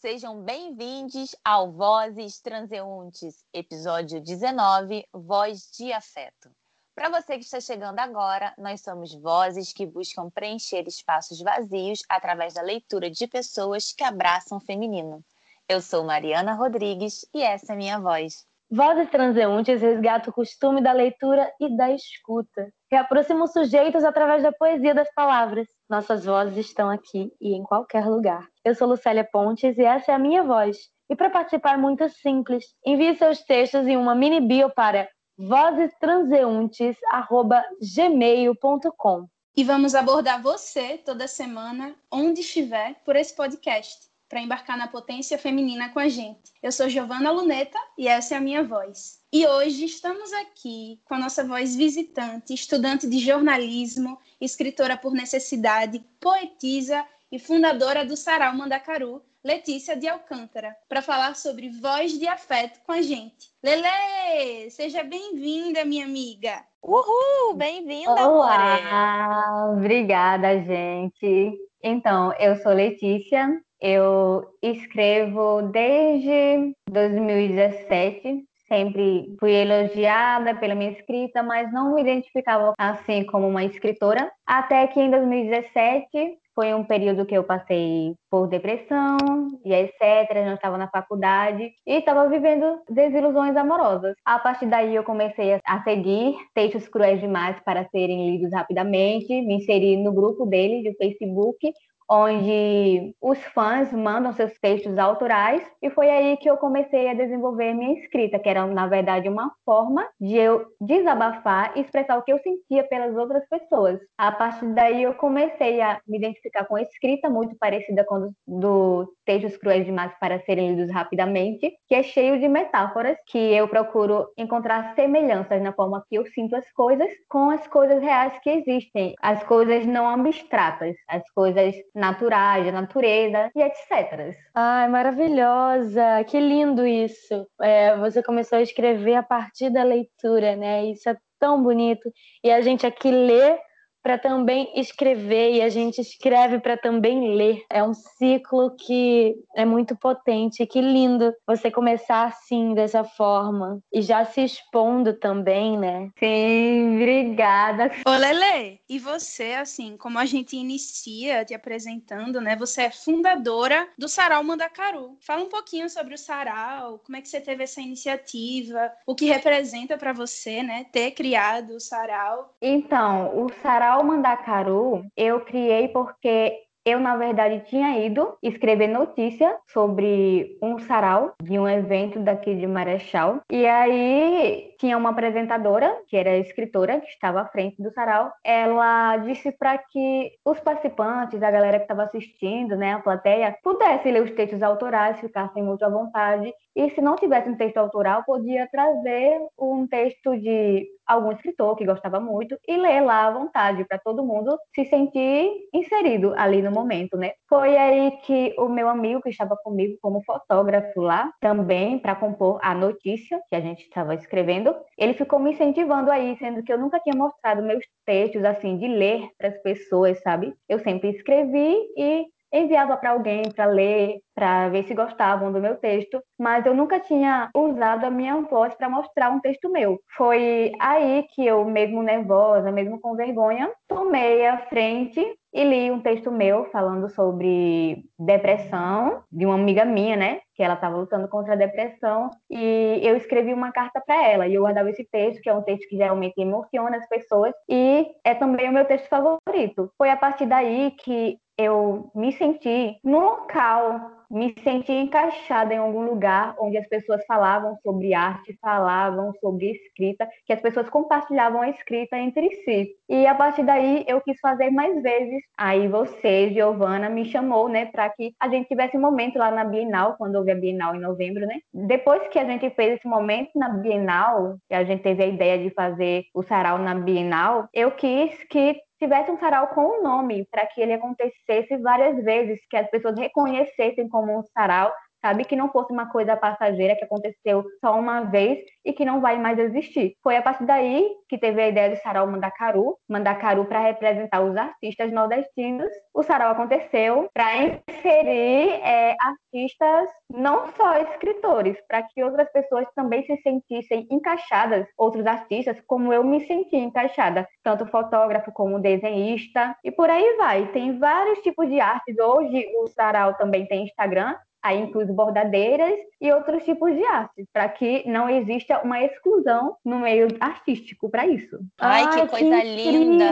sejam bem-vindos ao Vozes Transeuntes, episódio 19, Voz de Afeto. Para você que está chegando agora, nós somos vozes que buscam preencher espaços vazios através da leitura de pessoas que abraçam o feminino. Eu sou Mariana Rodrigues e essa é minha voz. Vozes transeuntes resgata o costume da leitura e da escuta. Reaproxima os sujeitos através da poesia das palavras. Nossas vozes estão aqui e em qualquer lugar. Eu sou Lucélia Pontes e essa é a minha voz. E para participar é muito simples. Envie seus textos em uma mini bio para vozestranseuntes@gmail.com. E vamos abordar você toda semana, onde estiver, por esse podcast para embarcar na potência feminina com a gente. Eu sou Giovana Luneta e essa é a minha voz. E hoje estamos aqui com a nossa voz visitante, estudante de jornalismo, escritora por necessidade, poetisa e fundadora do Sarau Mandacaru, Letícia de Alcântara, para falar sobre voz de afeto com a gente. Lele, seja bem-vinda, minha amiga. Uhul, bem-vinda, Olá, obrigada, gente. Então, eu sou Letícia, eu escrevo desde 2017, sempre fui elogiada pela minha escrita, mas não me identificava assim como uma escritora. Até que em 2017 foi um período que eu passei por depressão e etc. Eu estava na faculdade e estava vivendo desilusões amorosas. A partir daí eu comecei a seguir textos cruéis demais para serem lidos rapidamente, me inseri no grupo dele de Facebook, onde os fãs mandam seus textos autorais, e foi aí que eu comecei a desenvolver minha escrita, que era, na verdade, uma forma de eu desabafar e expressar o que eu sentia pelas outras pessoas. A partir daí, eu comecei a me identificar com a escrita, muito parecida com do, do Textos Cruéis Demais para Serem Lidos Rapidamente, que é cheio de metáforas, que eu procuro encontrar semelhanças na forma que eu sinto as coisas com as coisas reais que existem, as coisas não abstratas, as coisas naturais, da natureza e etc. Ai, maravilhosa! Que lindo isso! É, você começou a escrever a partir da leitura, né? Isso é tão bonito. E a gente aqui lê para também escrever e a gente escreve para também ler. É um ciclo que é muito potente. Que lindo você começar assim, dessa forma. E já se expondo também, né? Sim, obrigada. Ô, Lele, e você, assim, como a gente inicia te apresentando, né? Você é fundadora do Sarau Mandacaru. Fala um pouquinho sobre o Sarau, como é que você teve essa iniciativa, o que representa para você, né? Ter criado o Sarau. Então, o Sarau Sarau Mandacaru eu criei porque eu, na verdade, tinha ido escrever notícia sobre um sarau de um evento daqui de Marechal. E aí tinha uma apresentadora, que era escritora, que estava à frente do sarau. Ela disse para que os participantes, a galera que estava assistindo, né, a plateia, pudesse ler os textos autorais, ficassem muito à vontade. E se não tivesse um texto autoral, podia trazer um texto de algum escritor que gostava muito e ler lá à vontade, para todo mundo se sentir inserido ali no momento, né? Foi aí que o meu amigo que estava comigo como fotógrafo lá, também para compor a notícia que a gente estava escrevendo, ele ficou me incentivando aí, sendo que eu nunca tinha mostrado meus textos assim de ler para as pessoas, sabe? Eu sempre escrevi e enviava para alguém para ler, para ver se gostavam do meu texto, mas eu nunca tinha usado a minha voz para mostrar um texto meu. Foi aí que eu, mesmo nervosa, mesmo com vergonha, tomei a frente e li um texto meu falando sobre depressão de uma amiga minha, né? Que ela estava lutando contra a depressão e eu escrevi uma carta para ela e eu guardava esse texto, que é um texto que geralmente emociona as pessoas e é também o meu texto favorito. Foi a partir daí que eu me senti no local me senti encaixada em algum lugar onde as pessoas falavam sobre arte, falavam sobre escrita, que as pessoas compartilhavam a escrita entre si. E a partir daí eu quis fazer mais vezes. Aí você, Giovana, me chamou, né, para que a gente tivesse um momento lá na Bienal, quando houve a Bienal em novembro, né? Depois que a gente fez esse momento na Bienal, e a gente teve a ideia de fazer o sarau na Bienal, eu quis que tivesse um sarau com um nome, para que ele acontecesse várias vezes, que as pessoas reconhecessem como um sarau sabe? Que não fosse uma coisa passageira que aconteceu só uma vez e que não vai mais existir. Foi a partir daí que teve a ideia de sarau Mandacaru, Mandacaru para representar os artistas nordestinos. O sarau aconteceu para inserir é, artistas, não só escritores, para que outras pessoas também se sentissem encaixadas, outros artistas, como eu me senti encaixada, tanto fotógrafo como desenhista, e por aí vai. Tem vários tipos de artes. Hoje o sarau também tem Instagram, aí inclui bordadeiras e outros tipos de arte, para que não exista uma exclusão no meio artístico para isso. Ai, ai, que coisa que linda!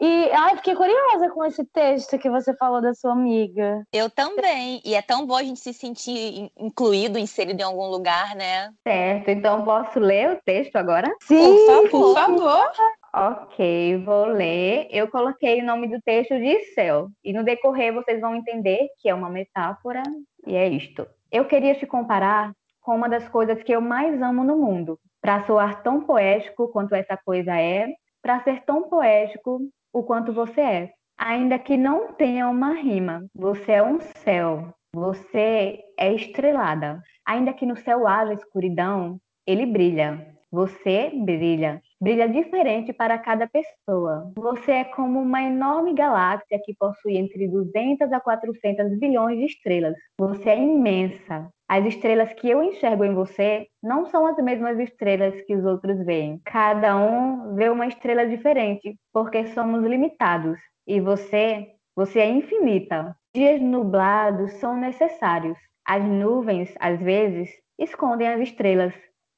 E ai, fiquei curiosa com esse texto que você falou da sua amiga. Eu também. E é tão bom a gente se sentir incluído, inserido em algum lugar, né? Certo. Então posso ler o texto agora? Sim, por favor. Por favor. Ok, vou ler. Eu coloquei o nome do texto de céu. E no decorrer vocês vão entender que é uma metáfora e é isto. Eu queria te comparar com uma das coisas que eu mais amo no mundo, para soar tão poético quanto essa coisa é, para ser tão poético o quanto você é. Ainda que não tenha uma rima, você é um céu, você é estrelada. Ainda que no céu haja escuridão, ele brilha. Você brilha, brilha diferente para cada pessoa. Você é como uma enorme galáxia que possui entre 200 a 400 bilhões de estrelas. Você é imensa. As estrelas que eu enxergo em você não são as mesmas estrelas que os outros veem. Cada um vê uma estrela diferente, porque somos limitados. E você, você é infinita. Dias nublados são necessários. As nuvens, às vezes, escondem as estrelas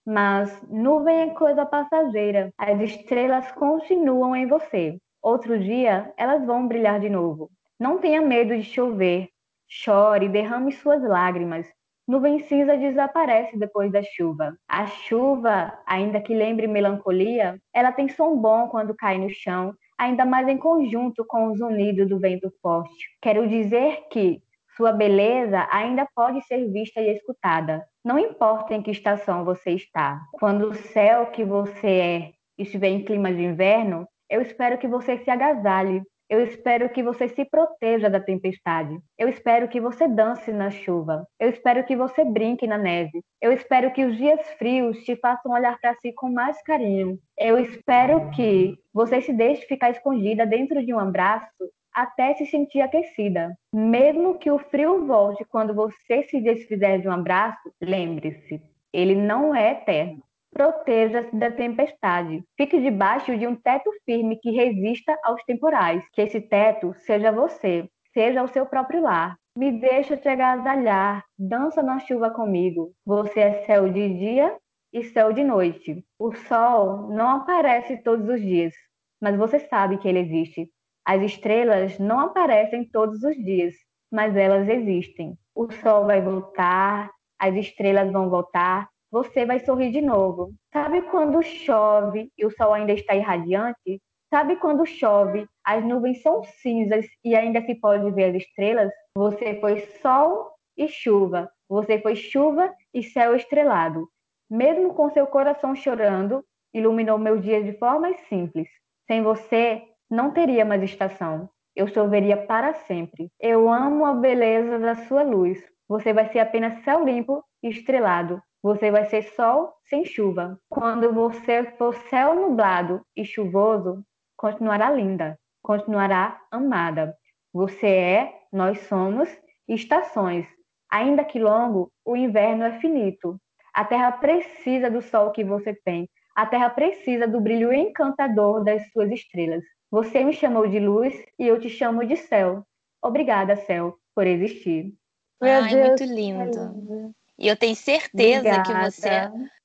mas nuvem é coisa passageira. As estrelas continuam em você. Outro dia, elas vão brilhar de novo. Não tenha medo de chover. Chore, derrame suas lágrimas. Nuvem cinza desaparece depois da chuva. A chuva, ainda que lembre melancolia, ela tem som bom quando cai no chão, ainda mais em conjunto com o zunido do vento forte. Quero dizer que sua beleza ainda pode ser vista e escutada. Não importa em que estação você está. Quando o céu que você é estiver em clima de inverno, eu espero que você se agasalhe. Eu espero que você se proteja da tempestade. Eu espero que você dance na chuva. Eu espero que você brinque na neve. Eu espero que os dias frios te façam olhar para si com mais carinho. Eu espero que você se deixe ficar escondida dentro de um abraço até se sentir aquecida. Mesmo que o frio volte quando você se desfizer de um abraço, lembre-se, ele não é eterno. Proteja-se da tempestade. Fique debaixo de um teto firme que resista aos temporais. Que esse teto seja você, seja o seu próprio lar. Me deixa te agasalhar, dança na chuva comigo. Você é céu de dia e céu de noite. O sol não aparece todos os dias, mas você sabe que ele existe. As estrelas não aparecem todos os dias, mas elas existem. O sol vai voltar, as estrelas vão voltar, você vai sorrir de novo. Sabe quando chove e o sol ainda está irradiante? Sabe quando chove, as nuvens são cinzas e ainda se pode ver as estrelas? Você foi sol e chuva, você foi chuva e céu estrelado. Mesmo com seu coração chorando, iluminou meu dia de forma simples. Sem você, não teria mais estação. Eu choveria para sempre. Eu amo a beleza da sua luz. Você vai ser apenas céu limpo e estrelado. Você vai ser sol sem chuva. Quando você for céu nublado e chuvoso, continuará linda, continuará amada. Você é, nós somos, estações. Ainda que longo, o inverno é finito. A terra precisa do sol que você tem. A terra precisa do brilho encantador das suas estrelas. Você me chamou de luz e eu te chamo de céu. Obrigada, céu, por existir. Meu Ai, Deus, muito lindo. E eu tenho certeza Obrigada. que você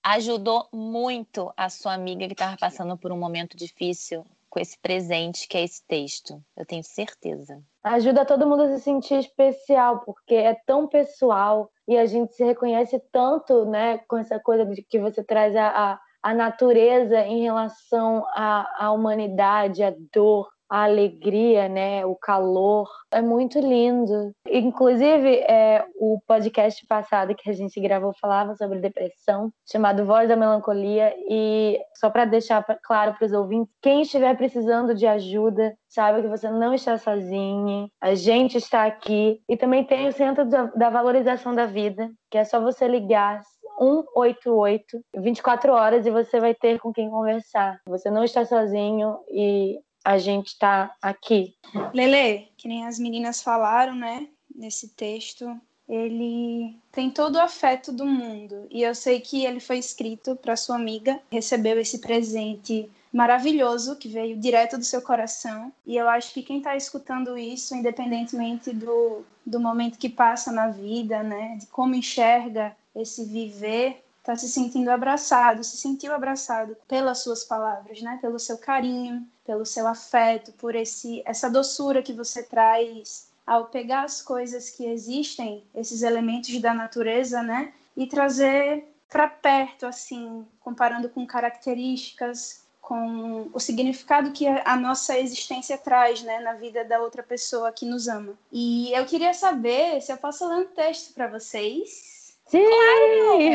ajudou muito a sua amiga que estava passando por um momento difícil com esse presente que é esse texto. Eu tenho certeza. Ajuda todo mundo a se sentir especial, porque é tão pessoal e a gente se reconhece tanto, né, com essa coisa de que você traz a, a a natureza em relação à, à humanidade, à dor, a alegria, né, o calor. É muito lindo. Inclusive, é, o podcast passado que a gente gravou falava sobre depressão, chamado Voz da Melancolia. E só para deixar claro para os ouvintes, quem estiver precisando de ajuda, saiba que você não está sozinho. A gente está aqui. E também tem o Centro da Valorização da Vida, que é só você ligar 188, 24 horas e você vai ter com quem conversar. Você não está sozinho e a gente está aqui. Lele, que nem as meninas falaram, né, nesse texto, ele tem todo o afeto do mundo. E eu sei que ele foi escrito para sua amiga, recebeu esse presente maravilhoso que veio direto do seu coração. E eu acho que quem está escutando isso, independentemente do, do momento que passa na vida, né, de como enxerga esse viver, está se sentindo abraçado, se sentiu abraçado pelas suas palavras, né? Pelo seu carinho, pelo seu afeto, por esse essa doçura que você traz ao pegar as coisas que existem, esses elementos da natureza, né? E trazer para perto, assim, comparando com características, com o significado que a nossa existência traz, né, na vida da outra pessoa que nos ama. E eu queria saber se eu posso ler um texto para vocês Sim!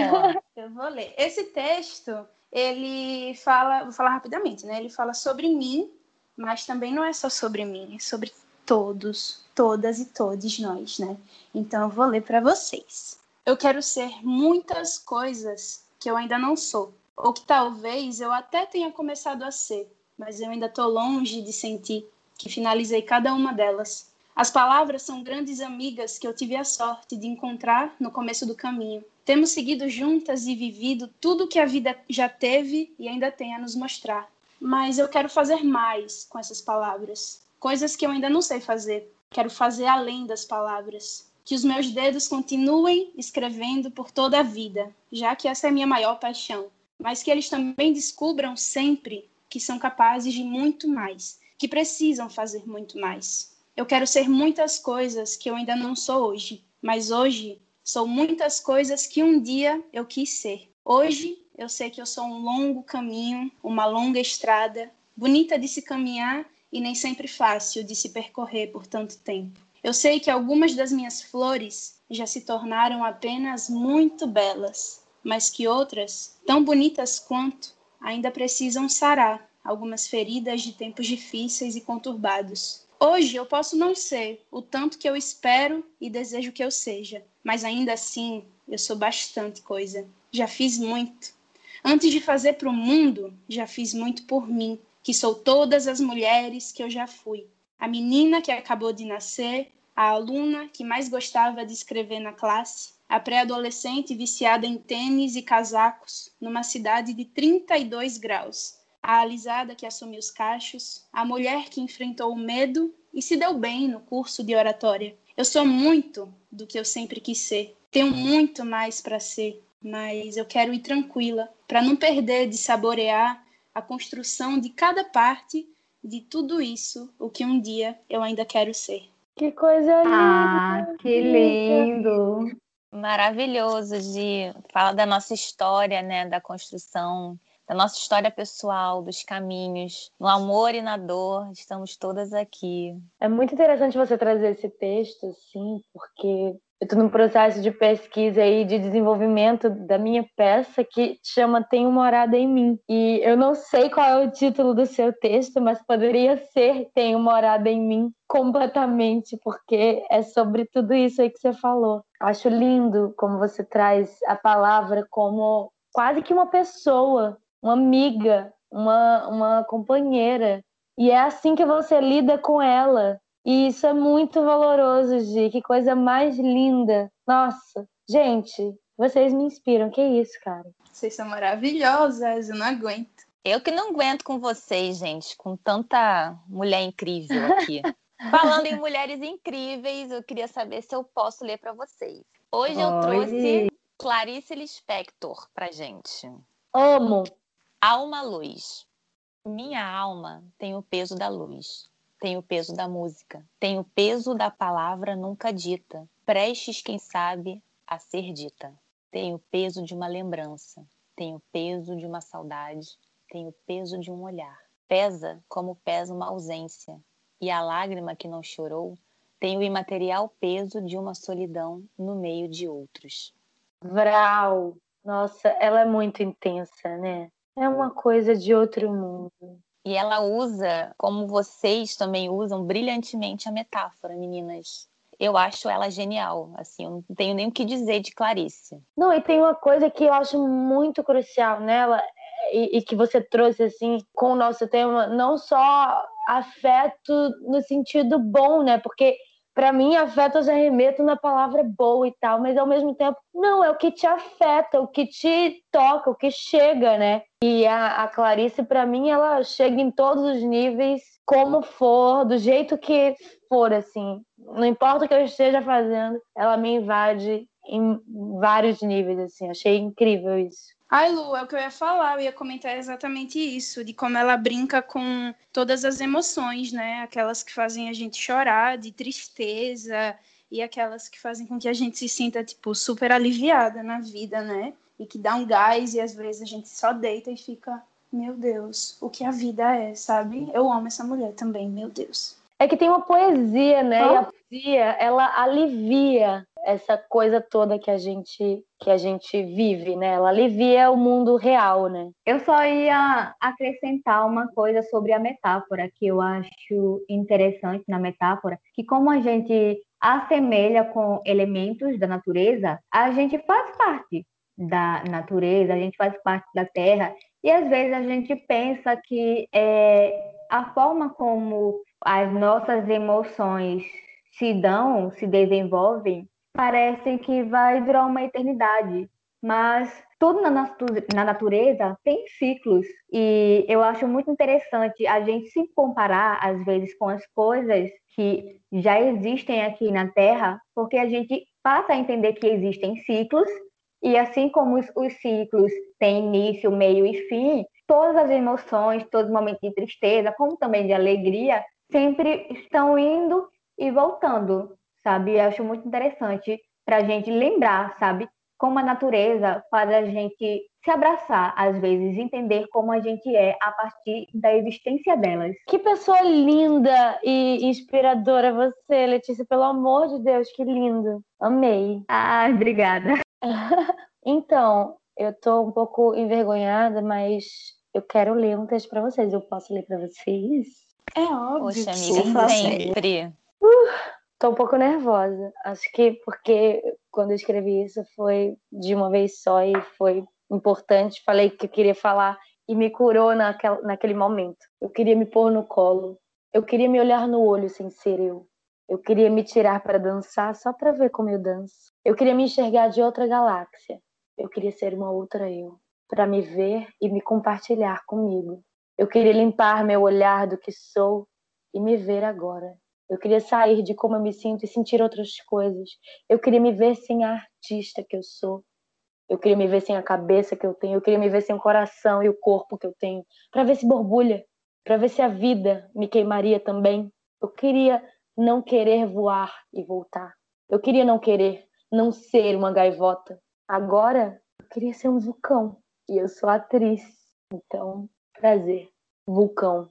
Claro! Eu vou ler. Esse texto, ele fala, vou falar rapidamente, né? Ele fala sobre mim, mas também não é só sobre mim, é sobre todos, todas e todos nós, né? Então eu vou ler para vocês. Eu quero ser muitas coisas que eu ainda não sou, ou que talvez eu até tenha começado a ser, mas eu ainda estou longe de sentir que finalizei cada uma delas. As palavras são grandes amigas que eu tive a sorte de encontrar no começo do caminho. Temos seguido juntas e vivido tudo que a vida já teve e ainda tem a nos mostrar. Mas eu quero fazer mais com essas palavras, coisas que eu ainda não sei fazer. Quero fazer além das palavras. Que os meus dedos continuem escrevendo por toda a vida, já que essa é a minha maior paixão. Mas que eles também descubram sempre que são capazes de muito mais, que precisam fazer muito mais. Eu quero ser muitas coisas que eu ainda não sou hoje, mas hoje sou muitas coisas que um dia eu quis ser. Hoje eu sei que eu sou um longo caminho, uma longa estrada, bonita de se caminhar e nem sempre fácil de se percorrer por tanto tempo. Eu sei que algumas das minhas flores já se tornaram apenas muito belas, mas que outras, tão bonitas quanto, ainda precisam sarar algumas feridas de tempos difíceis e conturbados. Hoje eu posso não ser o tanto que eu espero e desejo que eu seja, mas ainda assim eu sou bastante coisa. Já fiz muito. Antes de fazer para o mundo, já fiz muito por mim, que sou todas as mulheres que eu já fui. A menina que acabou de nascer, a aluna que mais gostava de escrever na classe, a pré-adolescente viciada em tênis e casacos numa cidade de 32 graus, a alisada que assumiu os cachos, a mulher que enfrentou o medo e se deu bem no curso de oratória. Eu sou muito do que eu sempre quis ser. Tenho muito mais para ser, mas eu quero ir tranquila, para não perder de saborear a construção de cada parte de tudo isso, o que um dia eu ainda quero ser. Que coisa linda! Ah, que lindo! Maravilhoso de falar da nossa história, né, da construção da nossa história pessoal, dos caminhos, no amor e na dor, estamos todas aqui. É muito interessante você trazer esse texto, sim, porque eu estou num processo de pesquisa e de desenvolvimento da minha peça que chama Tenho Morada em Mim. E eu não sei qual é o título do seu texto, mas poderia ser Tenho Morada em Mim completamente, porque é sobre tudo isso aí que você falou. Acho lindo como você traz a palavra como quase que uma pessoa uma amiga, uma, uma companheira. E é assim que você lida com ela. E isso é muito valoroso, Gi. Que coisa mais linda. Nossa, gente, vocês me inspiram. Que isso, cara? Vocês são maravilhosas, eu não aguento. Eu que não aguento com vocês, gente, com tanta mulher incrível aqui. Falando em mulheres incríveis, eu queria saber se eu posso ler para vocês. Hoje eu trouxe Clarice Lispector pra gente. Amo. Alma luz. Minha alma tem o peso da luz, tem o peso da música, tem o peso da palavra nunca dita, prestes, quem sabe, a ser dita. Tem o peso de uma lembrança, tem o peso de uma saudade, tem o peso de um olhar. Pesa como pesa uma ausência, e a lágrima que não chorou tem o imaterial peso de uma solidão no meio de outros. Vral! Nossa, ela é muito intensa, né? É uma coisa de outro mundo. E ela usa, como vocês também usam, brilhantemente a metáfora, meninas. Eu acho ela genial, assim, eu não tenho nem o que dizer de Clarice. Não, e tem uma coisa que eu acho muito crucial nela e, e que você trouxe, assim, com o nosso tema, não só afeto no sentido bom, né? Porque para mim, afeto eu já remeto na palavra boa e tal, mas ao mesmo tempo, não, é o que te afeta, o que te toca, o que chega, né? E a, a Clarice, para mim, ela chega em todos os níveis, como for, do jeito que for, assim. Não importa o que eu esteja fazendo, ela me invade em vários níveis, assim. Achei incrível isso. Ai, Lu, é o que eu ia falar, eu ia comentar exatamente isso, de como ela brinca com todas as emoções, né? Aquelas que fazem a gente chorar, de tristeza, e aquelas que fazem com que a gente se sinta, tipo, super aliviada na vida, né? E que dá um gás, e às vezes a gente só deita e fica, meu Deus, o que a vida é, sabe? Eu amo essa mulher também, meu Deus. É que tem uma poesia, né? Oh. E a poesia, ela alivia essa coisa toda que a gente que a gente vive, né? Ela alivia o mundo real, né? Eu só ia acrescentar uma coisa sobre a metáfora que eu acho interessante na metáfora, que como a gente assemelha com elementos da natureza, a gente faz parte da natureza, a gente faz parte da terra e às vezes a gente pensa que é, a forma como as nossas emoções se dão, se desenvolvem, parece que vai durar uma eternidade, mas tudo na, natu na natureza tem ciclos e eu acho muito interessante a gente se comparar às vezes com as coisas que já existem aqui na Terra, porque a gente passa a entender que existem ciclos e assim como os, os ciclos têm início, meio e fim, todas as emoções, todos os momentos de tristeza, como também de alegria, sempre estão indo e voltando sabe? Eu acho muito interessante para a gente lembrar, sabe? Como a natureza faz a gente se abraçar, às vezes, entender como a gente é a partir da existência delas. Que pessoa linda e inspiradora você, Letícia, pelo amor de Deus, que lindo. Amei. Ah, obrigada. então, eu tô um pouco envergonhada, mas eu quero ler um texto para vocês. Eu posso ler para vocês? É óbvio. Poxa, amiga, sempre. Uh, Tô um pouco nervosa. Acho que porque quando eu escrevi isso foi de uma vez só e foi importante. Falei que eu queria falar e me curou naquel, naquele momento. Eu queria me pôr no colo. Eu queria me olhar no olho sem ser eu. Eu queria me tirar para dançar só para ver como eu danço. Eu queria me enxergar de outra galáxia. Eu queria ser uma outra eu, para me ver e me compartilhar comigo. Eu queria limpar meu olhar do que sou e me ver agora. Eu queria sair de como eu me sinto e sentir outras coisas. Eu queria me ver sem a artista que eu sou. Eu queria me ver sem a cabeça que eu tenho. Eu queria me ver sem o coração e o corpo que eu tenho. Para ver se borbulha. Para ver se a vida me queimaria também. Eu queria não querer voar e voltar. Eu queria não querer não ser uma gaivota. Agora, eu queria ser um vulcão. E eu sou atriz. Então, prazer. Vulcão.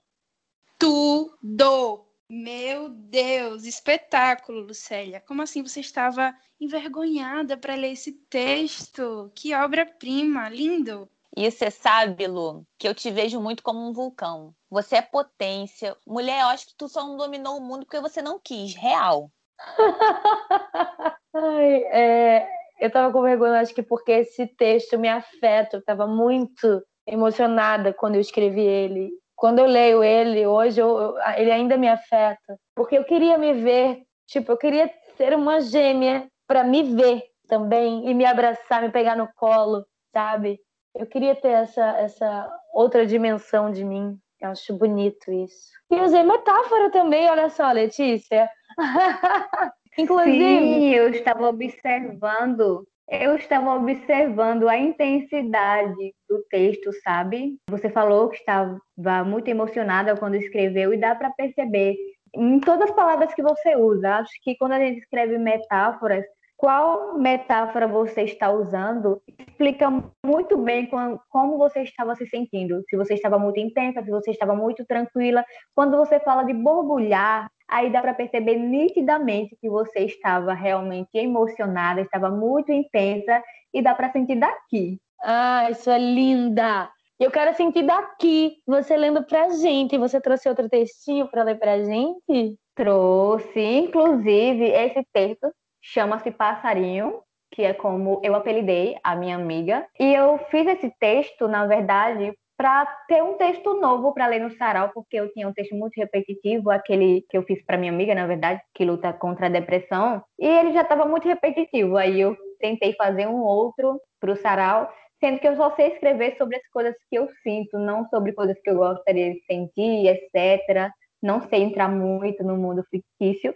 Tudo! Meu Deus, espetáculo, Lucélia. Como assim você estava envergonhada para ler esse texto? Que obra-prima, lindo. E você sabe, Lu, que eu te vejo muito como um vulcão. Você é potência. Mulher, eu acho que tu só não dominou o mundo porque você não quis, real. Ai, é, eu tava com vergonha, acho que porque esse texto me afeta. Eu tava muito emocionada quando eu escrevi ele quando eu leio ele hoje, eu, eu, ele ainda me afeta, porque eu queria me ver, tipo, eu queria ser uma gêmea para me ver também e me abraçar, me pegar no colo, sabe? Eu queria ter essa essa outra dimensão de mim. Eu acho bonito isso. E usei metáfora também, olha só, Letícia. Inclusive, Sim, eu estava observando eu estava observando a intensidade do texto, sabe? Você falou que estava muito emocionada quando escreveu e dá para perceber em todas as palavras que você usa. Acho que quando a gente escreve metáforas, qual metáfora você está usando explica muito bem como você estava se sentindo. Se você estava muito intensa, se você estava muito tranquila. Quando você fala de borbulhar, aí dá para perceber nitidamente que você estava realmente emocionada, estava muito intensa e dá para sentir daqui. Ah, isso é linda! Eu quero sentir daqui, você lendo pra gente. Você trouxe outro textinho para ler pra gente? Trouxe, inclusive, esse texto chama-se Passarinho, que é como eu apelidei a minha amiga. E eu fiz esse texto, na verdade, para ter um texto novo para ler no sarau, porque eu tinha um texto muito repetitivo, aquele que eu fiz para minha amiga, na verdade, que luta contra a depressão, e ele já estava muito repetitivo. Aí eu tentei fazer um outro para o sarau, sendo que eu só sei escrever sobre as coisas que eu sinto, não sobre coisas que eu gostaria de sentir, etc. Não sei entrar muito no mundo fictício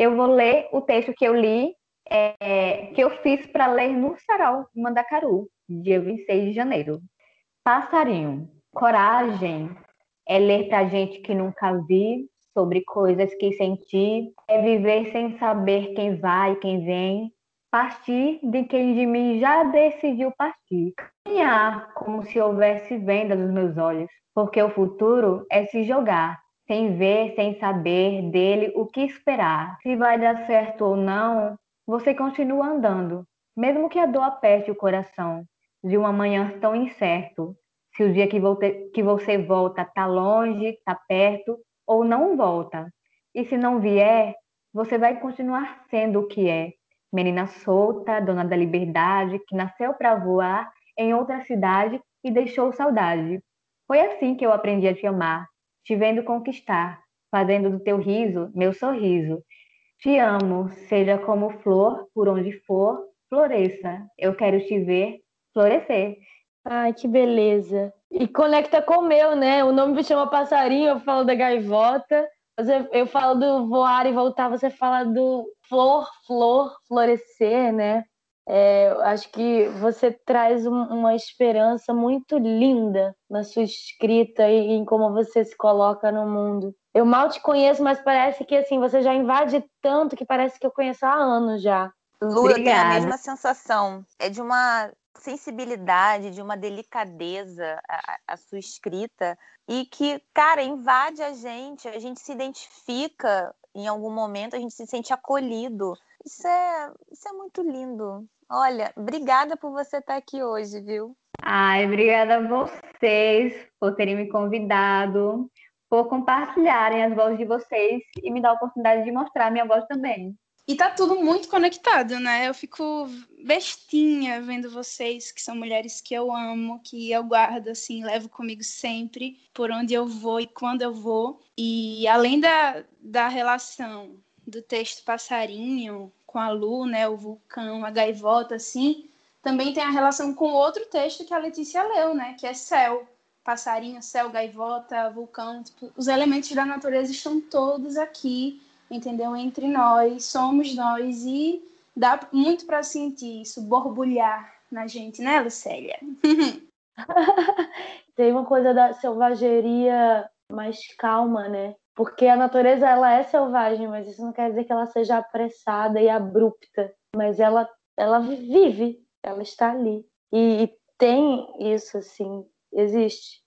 eu vou ler o texto que eu li, é, que eu fiz para ler no Sarau Mandacaru, dia 26 de janeiro. Passarinho, coragem é ler para gente que nunca vi sobre coisas que senti, é viver sem saber quem vai, quem vem, partir de quem de mim já decidiu partir, caminhar como se houvesse venda nos meus olhos, porque o futuro é se jogar sem ver, sem saber dele o que esperar. Se vai dar certo ou não, você continua andando, mesmo que a dor aperte o coração de uma manhã tão incerto. Se o dia que, que você volta está longe, está perto ou não volta. E se não vier, você vai continuar sendo o que é. Menina solta, dona da liberdade, que nasceu para voar em outra cidade e deixou saudade. Foi assim que eu aprendi a te amar, te vendo conquistar, fazendo do teu riso meu sorriso. Te amo, seja como flor, por onde for, floresça. Eu quero te ver florescer. Ai, que beleza. E conecta com o meu, né? O nome me chama passarinho, eu falo da gaivota. Eu falo do voar e voltar, você fala do flor, flor, florescer, né? É, acho que você traz um, uma esperança muito linda na sua escrita e em como você se coloca no mundo. Eu mal te conheço, mas parece que assim você já invade tanto que parece que eu conheço há anos já. Lu, Obrigada. eu tenho a mesma sensação. É de uma sensibilidade, de uma delicadeza a, a, sua escrita e que, cara, invade a gente, a gente se identifica em algum momento, a gente se sente acolhido. Isso é, isso é muito lindo. Olha, obrigada por você estar aqui hoje, viu? Ai, obrigada a vocês por terem me convidado, por compartilharem as vozes de vocês e me dar a oportunidade de mostrar a minha voz também. E tá tudo muito conectado, né? Eu fico bestinha vendo vocês, que são mulheres que eu amo, que eu guardo, assim, levo comigo sempre, por onde eu vou e quando eu vou. E além da, da relação do texto passarinho com a Lu, né, o vulcão, a gaivota, assim, também tem a relação com outro texto que a Letícia leu, né, que é céu, passarinho, céu, gaivota, vulcão, tipo, os elementos da natureza estão todos aqui, entendeu? Entre nós, somos nós e dá muito para sentir isso, borbulhar na gente, né, Lucélia? tem uma coisa da selvageria mais calma, né? Porque a natureza ela é selvagem, mas isso não quer dizer que ela seja apressada e abrupta, mas ela ela vive, ela está ali. E, e tem isso assim, existe.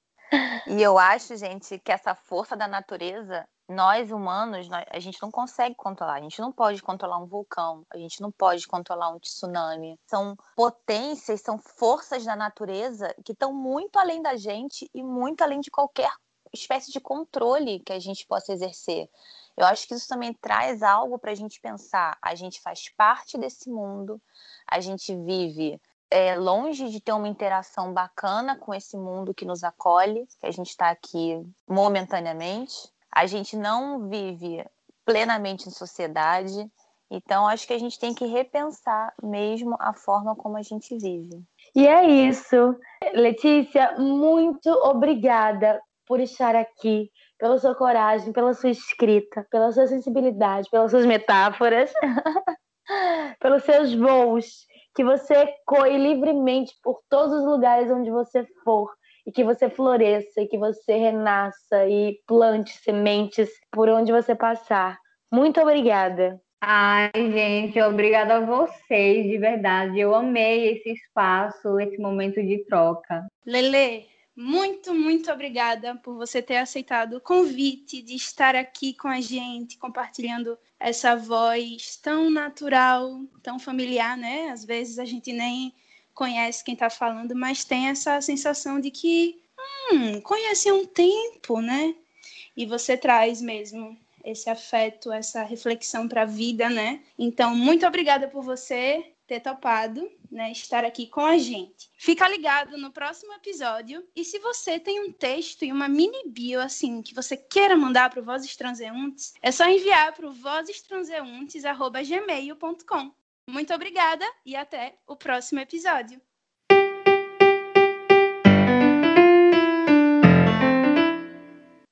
E eu acho, gente, que essa força da natureza, nós humanos, nós, a gente não consegue controlar. A gente não pode controlar um vulcão, a gente não pode controlar um tsunami. São potências, são forças da natureza que estão muito além da gente e muito além de qualquer espécie de controle que a gente possa exercer. Eu acho que isso também traz algo para a gente pensar. A gente faz parte desse mundo, a gente vive é, longe de ter uma interação bacana com esse mundo que nos acolhe, que a gente está aqui momentaneamente. A gente não vive plenamente em sociedade. Então, acho que a gente tem que repensar mesmo a forma como a gente vive. E é isso. Letícia, muito obrigada por estar aqui, pela sua coragem, pela sua escrita, pela sua sensibilidade, pelas suas metáforas, pelos seus voos, que você coe livremente por todos os lugares onde você for e que você floresça e que você renasça e plante sementes por onde você passar. Muito obrigada. Ai, gente, obrigada a vocês, de verdade. Eu amei esse espaço, esse momento de troca. Lele, muito, muito obrigada por você ter aceitado o convite de estar aqui com a gente, compartilhando essa voz tão natural, tão familiar, né? Às vezes a gente nem conhece quem está falando, mas tem essa sensação de que, hum, conhece há um tempo, né? E você traz mesmo esse afeto, essa reflexão para a vida, né? Então, muito obrigada por você ter topado, né, estar aqui com a gente. Fica ligado no próximo episódio e se você tem um texto e uma mini bio assim que você queira mandar para o Vozes Transeuntes, é só enviar para o. Muito obrigada e até o próximo episódio.